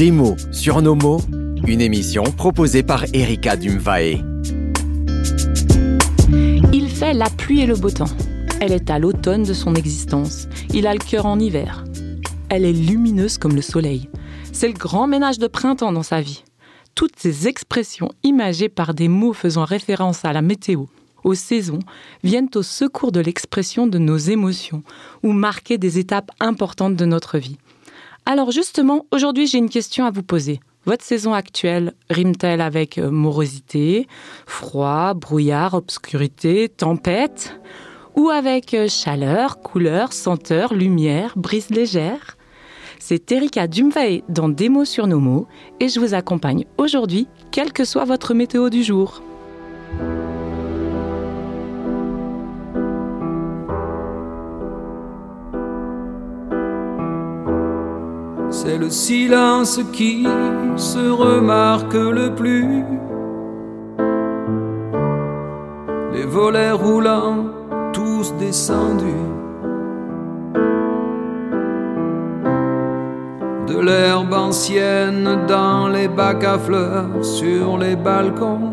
Des mots sur nos mots, une émission proposée par Erika Dumvae. Il fait la pluie et le beau temps. Elle est à l'automne de son existence. Il a le cœur en hiver. Elle est lumineuse comme le soleil. C'est le grand ménage de printemps dans sa vie. Toutes ces expressions imagées par des mots faisant référence à la météo, aux saisons, viennent au secours de l'expression de nos émotions ou marquer des étapes importantes de notre vie. Alors justement, aujourd'hui j'ai une question à vous poser. Votre saison actuelle rime-t-elle avec euh, morosité, froid, brouillard, obscurité, tempête? Ou avec euh, chaleur, couleur, senteur, lumière, brise légère? C'est Erika Dumvae dans Des mots sur nos mots et je vous accompagne aujourd'hui, quelle que soit votre météo du jour. C'est le silence qui se remarque le plus. Les volets roulants, tous descendus. De l'herbe ancienne dans les bacs à fleurs, sur les balcons.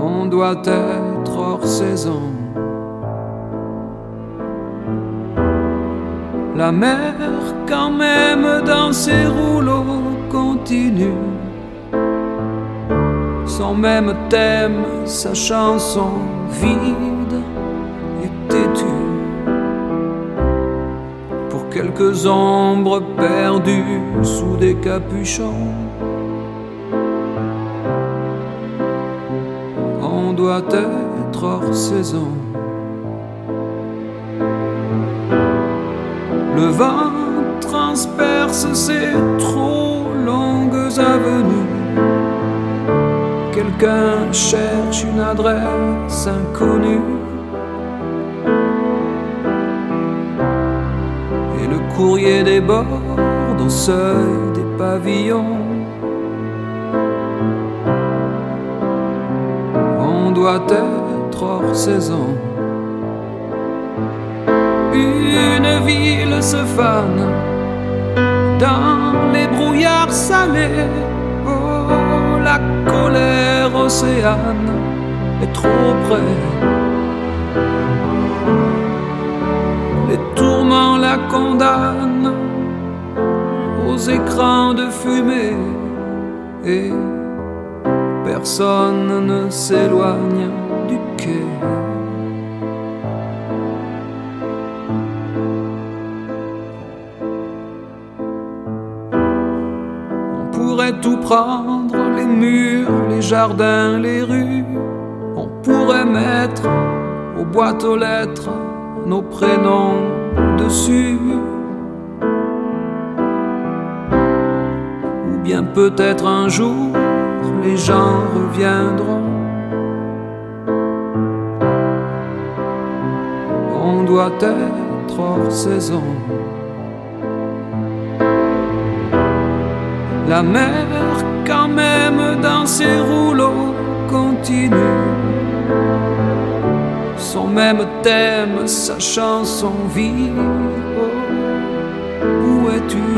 On doit être hors saison. La mer, quand même, dans ses rouleaux, continue. Son même thème, sa chanson vide et têtue. Pour quelques ombres perdues sous des capuchons. On doit être hors saison. Le vent transperce ces trop longues avenues. Quelqu'un cherche une adresse inconnue. Et le courrier déborde au seuil des pavillons. On doit être hors saison une ville se fane dans les brouillards salés. Oh, la colère océane est trop près. Les tourments la condamnent aux écrans de fumée et personne ne s'éloigne du quai. Tout prendre, les murs, les jardins, les rues. On pourrait mettre aux boîtes aux lettres nos prénoms dessus. Ou bien peut-être un jour les gens reviendront. On doit être hors saison. La mer, quand même, dans ses rouleaux, continue. Son même thème, sa chanson vit. Oh, où es-tu?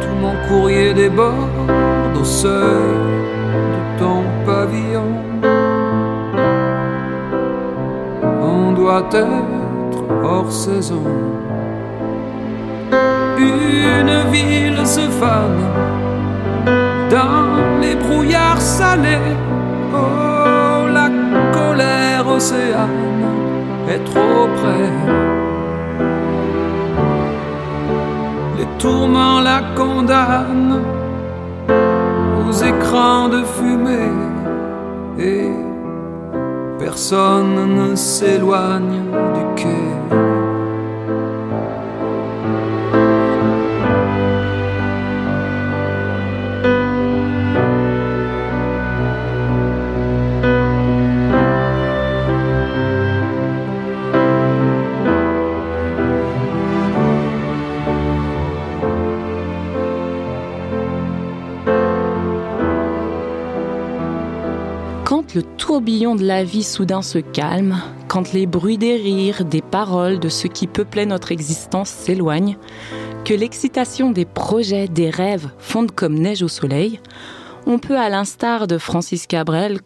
Tout mon courrier déborde au seuil de ton pavillon. On doit être hors saison une ville se fane dans les brouillards salés. Oh, la colère océane est trop près. Les tourments la condamnent aux écrans de fumée et personne ne s'éloigne du quai. Le tourbillon de la vie soudain se calme, quand les bruits des rires, des paroles, de ce qui peuplait notre existence s'éloignent, que l'excitation des projets, des rêves fondent comme neige au soleil, on peut, à l'instar de Francis Cabrel,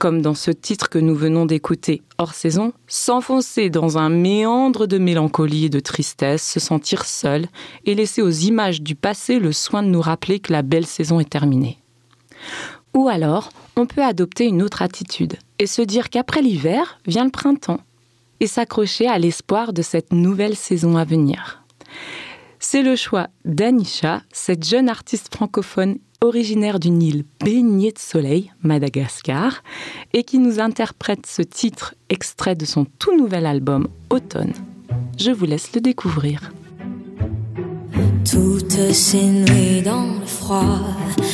comme dans ce titre que nous venons d'écouter hors saison, s'enfoncer dans un méandre de mélancolie et de tristesse, se sentir seul et laisser aux images du passé le soin de nous rappeler que la belle saison est terminée. Ou alors, on peut adopter une autre attitude et se dire qu'après l'hiver vient le printemps et s'accrocher à l'espoir de cette nouvelle saison à venir. C'est le choix d'Anisha, cette jeune artiste francophone originaire d'une île baignée de soleil, Madagascar, et qui nous interprète ce titre extrait de son tout nouvel album Automne. Je vous laisse le découvrir. Toutes ces nuits dans le froid,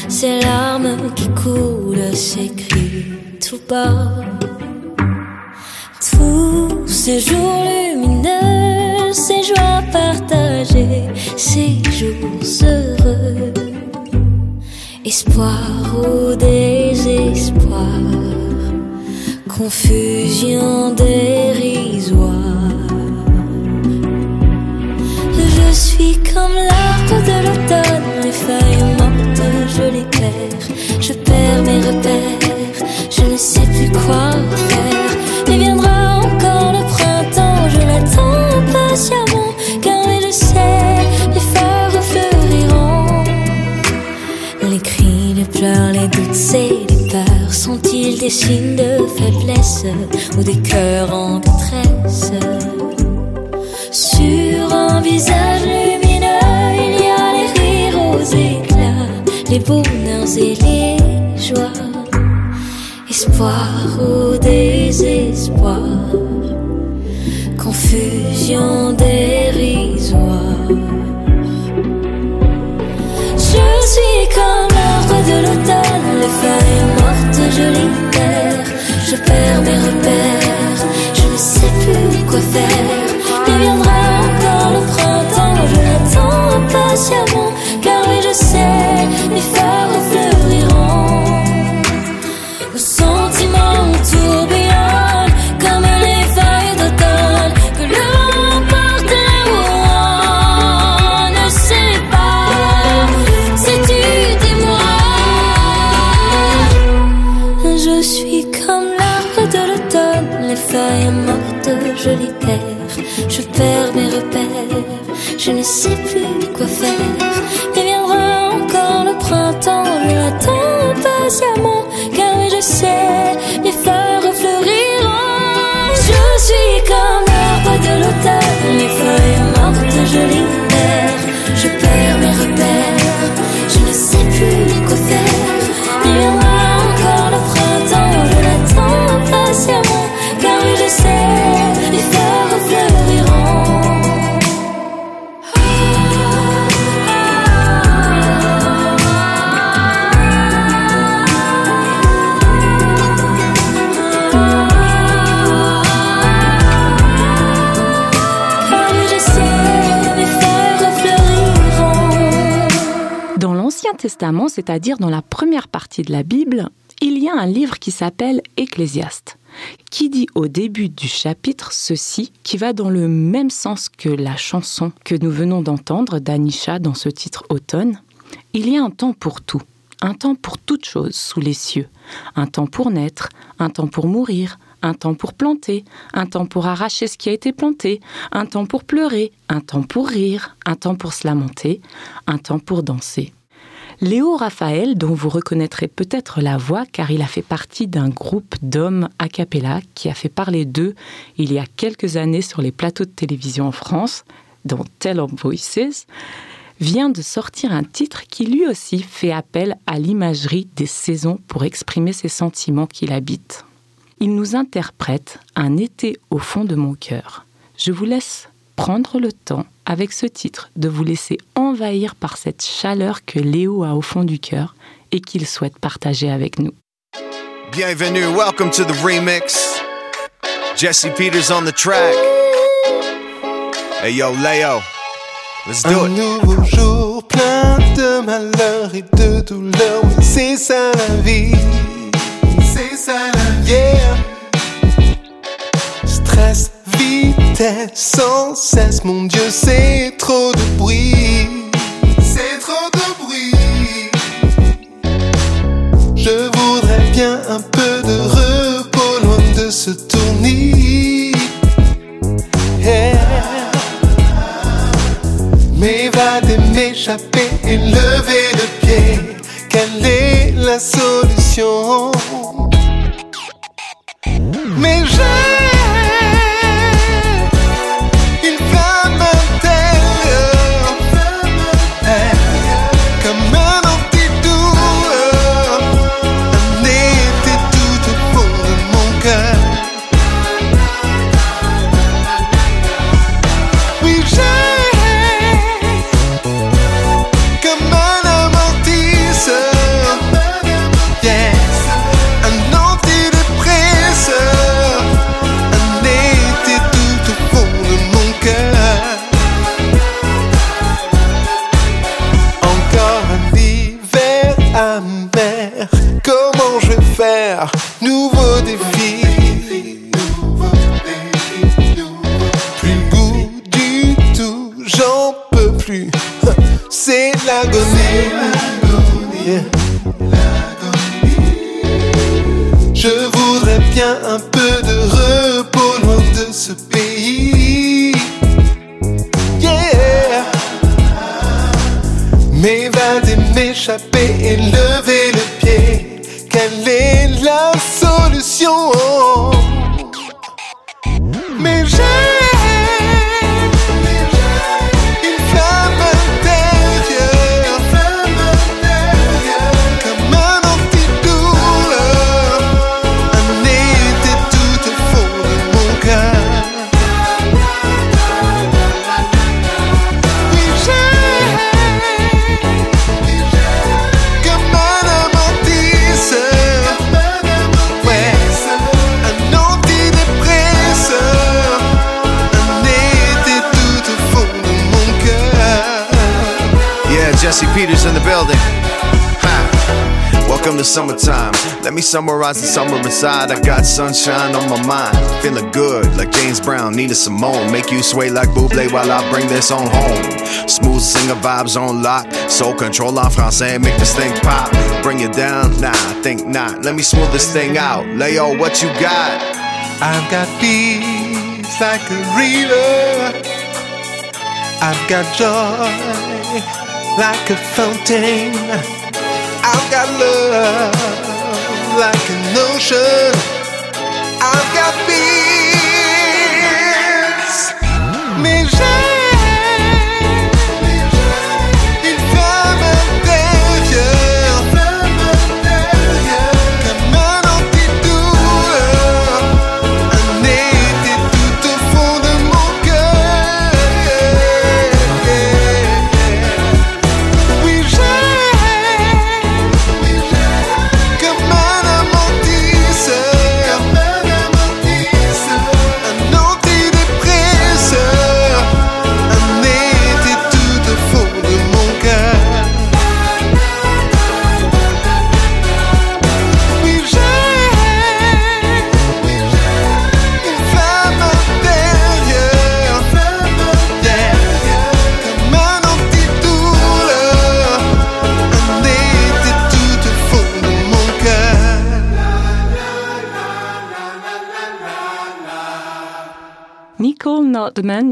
ces larmes qui coulent, ces cris tout bas. Tous ces jours lumineux, ces joies partagées, ces jours heureux. Espoir ou désespoir, confusion dérisoire. Suis comme l'arbre de l'automne, les feuilles mortes, je les perds. Je perds mes repères, je ne sais plus quoi faire. Mais viendra encore le printemps, je l'attends impatiemment, car je sais, les fleurs fleuriront. Les cris, les pleurs, les doutes et les peurs sont-ils des signes de faiblesse ou des cœurs en détresse? Et les joies, espoir ou désespoir, confusion dérisoire. Je suis comme l'arbre de l'automne, les feuilles mortes, je les perds, je perds mes repères, je ne sais plus quoi faire. C'est-à-dire dans la première partie de la Bible, il y a un livre qui s'appelle Ecclésiaste, qui dit au début du chapitre ceci, qui va dans le même sens que la chanson que nous venons d'entendre d'Anisha dans ce titre Automne. Il y a un temps pour tout, un temps pour toute chose sous les cieux, un temps pour naître, un temps pour mourir, un temps pour planter, un temps pour arracher ce qui a été planté, un temps pour pleurer, un temps pour rire, un temps pour se lamenter, un temps pour danser. Léo Raphaël, dont vous reconnaîtrez peut-être la voix car il a fait partie d'un groupe d'hommes a cappella qui a fait parler d'eux il y a quelques années sur les plateaux de télévision en France, dans Tell of Voices, vient de sortir un titre qui lui aussi fait appel à l'imagerie des saisons pour exprimer ses sentiments qui l'habitent. Il nous interprète un été au fond de mon cœur. Je vous laisse prendre le temps, avec ce titre, de vous laisser envahir par cette chaleur que Léo a au fond du cœur et qu'il souhaite partager avec nous. Bienvenue, welcome to the remix. Jesse Peters on the track. Hey yo, Leo, let's do Un it. nouveau jour plein de malheur et de douleur, oui c'est ça la vie, c'est ça la yeah. Stress, vitesse, sans cesse, mon Dieu, c'est trop de bruit. C'est trop de bruit. Je voudrais bien un peu de repos loin de ce tournis. Yeah. M'évader, m'échapper et lever le pied. Quelle est la solution? L'agonie Yeah. Je voudrais bien un peu summarize the summer inside. I got sunshine on my mind. Feeling good like James Brown, Nina Simone. Make you sway like Buble while I bring this on home. Smooth singer vibes on lock. Soul control en français, make this thing pop. Bring it down? Nah, think not. Let me smooth this thing out. Leo, what you got? I've got peace like a river. I've got joy like a fountain. I've got love like an ocean. I've got peace. Mais mm.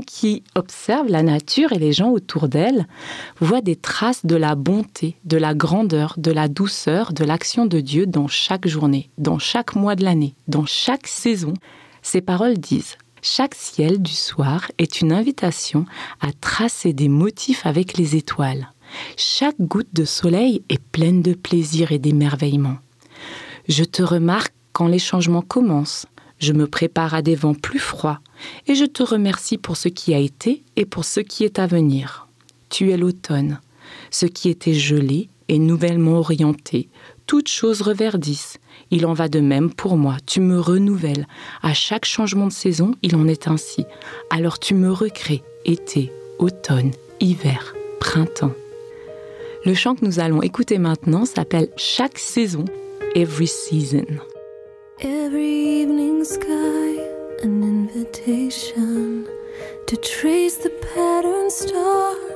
Qui observe la nature et les gens autour d'elle, voit des traces de la bonté, de la grandeur, de la douceur, de l'action de Dieu dans chaque journée, dans chaque mois de l'année, dans chaque saison. Ces paroles disent Chaque ciel du soir est une invitation à tracer des motifs avec les étoiles. Chaque goutte de soleil est pleine de plaisir et d'émerveillement. Je te remarque quand les changements commencent. Je me prépare à des vents plus froids et je te remercie pour ce qui a été et pour ce qui est à venir. Tu es l'automne. Ce qui était gelé est nouvellement orienté. Toutes choses reverdissent. Il en va de même pour moi. Tu me renouvelles. À chaque changement de saison, il en est ainsi. Alors tu me recrées. Été, automne, hiver, printemps. Le chant que nous allons écouter maintenant s'appelle Chaque saison, Every Season. Every evening sky, an invitation to trace the pattern stars.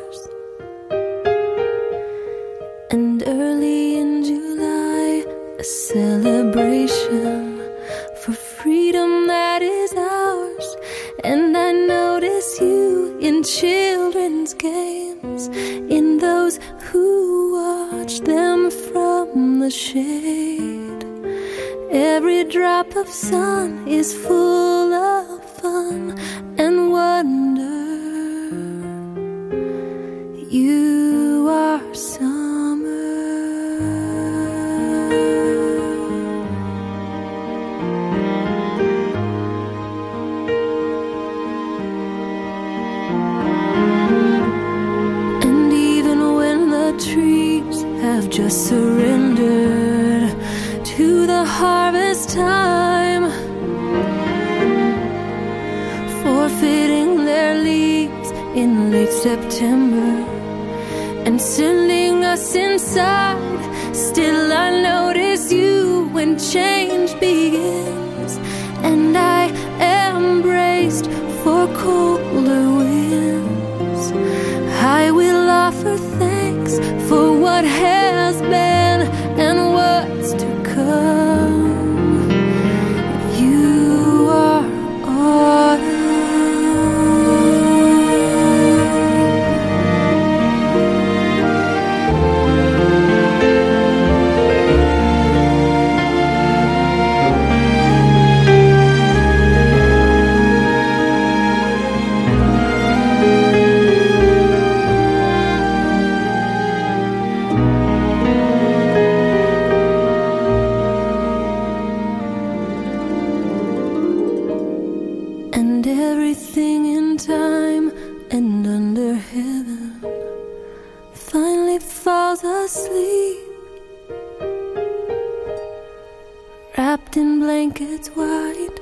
Blankets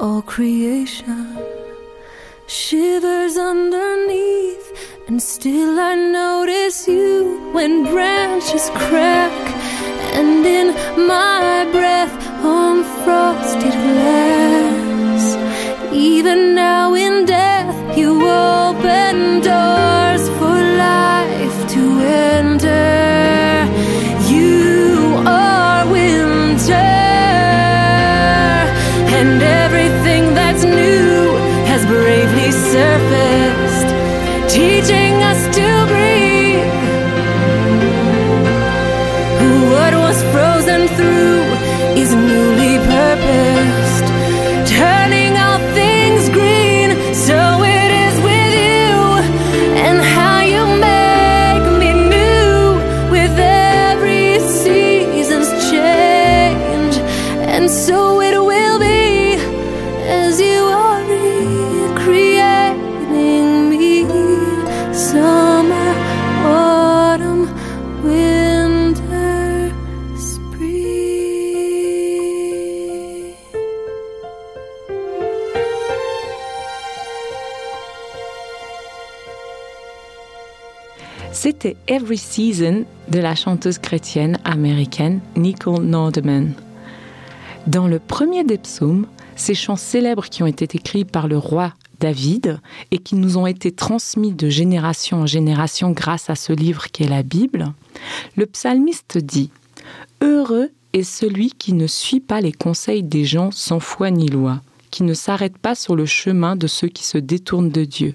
all creation shivers underneath, and still I notice you when branches crack, and in my breath on frosted glass. Even now in death, you open doors Every Season de la chanteuse chrétienne américaine Nicole Nordeman. Dans le premier des psaumes, ces chants célèbres qui ont été écrits par le roi David et qui nous ont été transmis de génération en génération grâce à ce livre qu'est la Bible, le psalmiste dit Heureux est celui qui ne suit pas les conseils des gens sans foi ni loi, qui ne s'arrête pas sur le chemin de ceux qui se détournent de Dieu,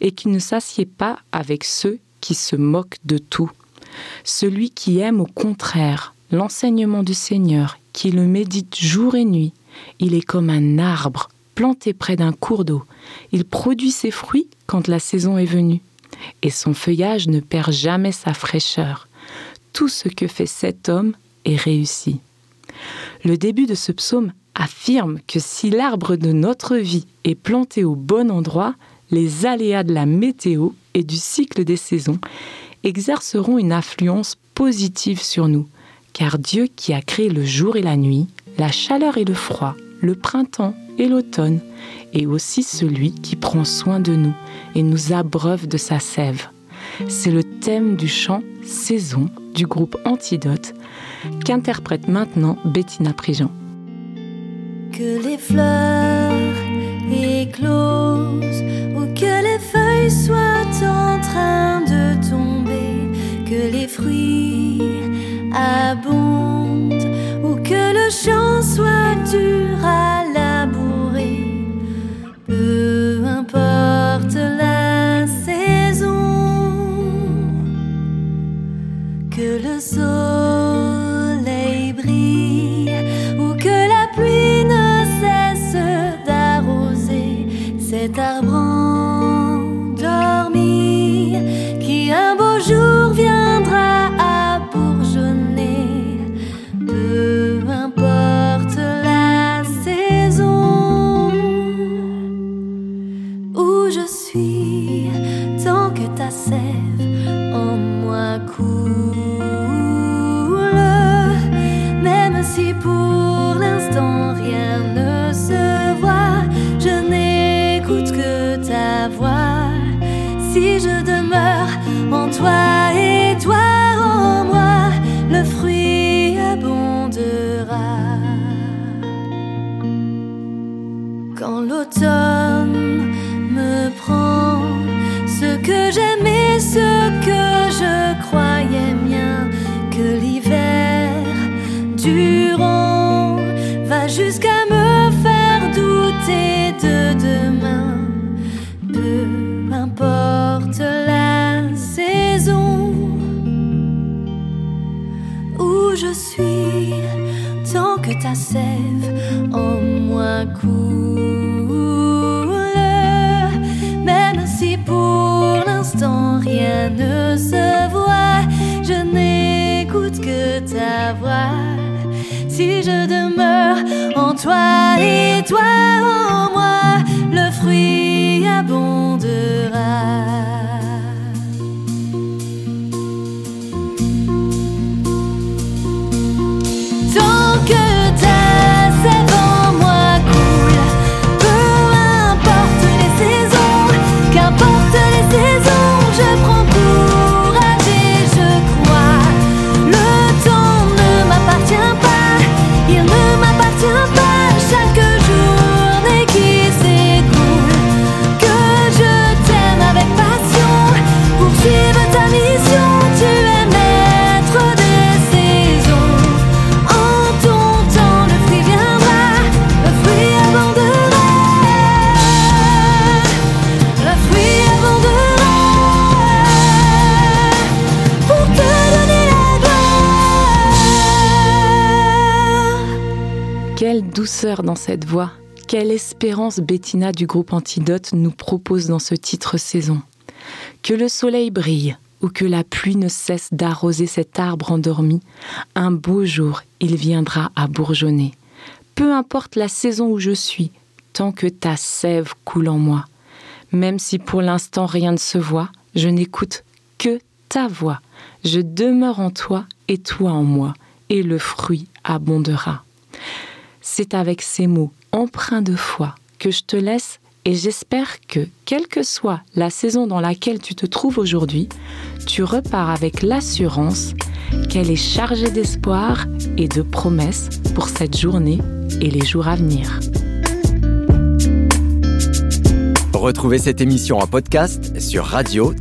et qui ne s'assied pas avec ceux se moquent de tout. Celui qui aime au contraire l'enseignement du Seigneur, qui le médite jour et nuit, il est comme un arbre planté près d'un cours d'eau. Il produit ses fruits quand la saison est venue, et son feuillage ne perd jamais sa fraîcheur. Tout ce que fait cet homme est réussi. Le début de ce psaume affirme que si l'arbre de notre vie est planté au bon endroit, les aléas de la météo et du cycle des saisons exerceront une influence positive sur nous, car Dieu qui a créé le jour et la nuit, la chaleur et le froid, le printemps et l'automne, est aussi celui qui prend soin de nous et nous abreuve de sa sève. C'est le thème du chant Saison du groupe Antidote qu'interprète maintenant Bettina Prigent. que les fleurs éclosent ou que les feuilles soient en de tomber, que les fruits abondent ou que le champ soit ta sève en moi coule, même si pour l'instant rien ne se voit, je n'écoute que ta voix. Si je demeure en toi et toi en moi, le fruit abondera. Ne douceur dans cette voix, quelle espérance Bettina du groupe Antidote nous propose dans ce titre saison. Que le soleil brille ou que la pluie ne cesse d'arroser cet arbre endormi, un beau jour il viendra à bourgeonner. Peu importe la saison où je suis, tant que ta sève coule en moi. Même si pour l'instant rien ne se voit, je n'écoute que ta voix. Je demeure en toi et toi en moi, et le fruit abondera. C'est avec ces mots empreints de foi que je te laisse et j'espère que, quelle que soit la saison dans laquelle tu te trouves aujourd'hui, tu repars avec l'assurance qu'elle est chargée d'espoir et de promesses pour cette journée et les jours à venir. Retrouvez cette émission en podcast sur radio-r.ch.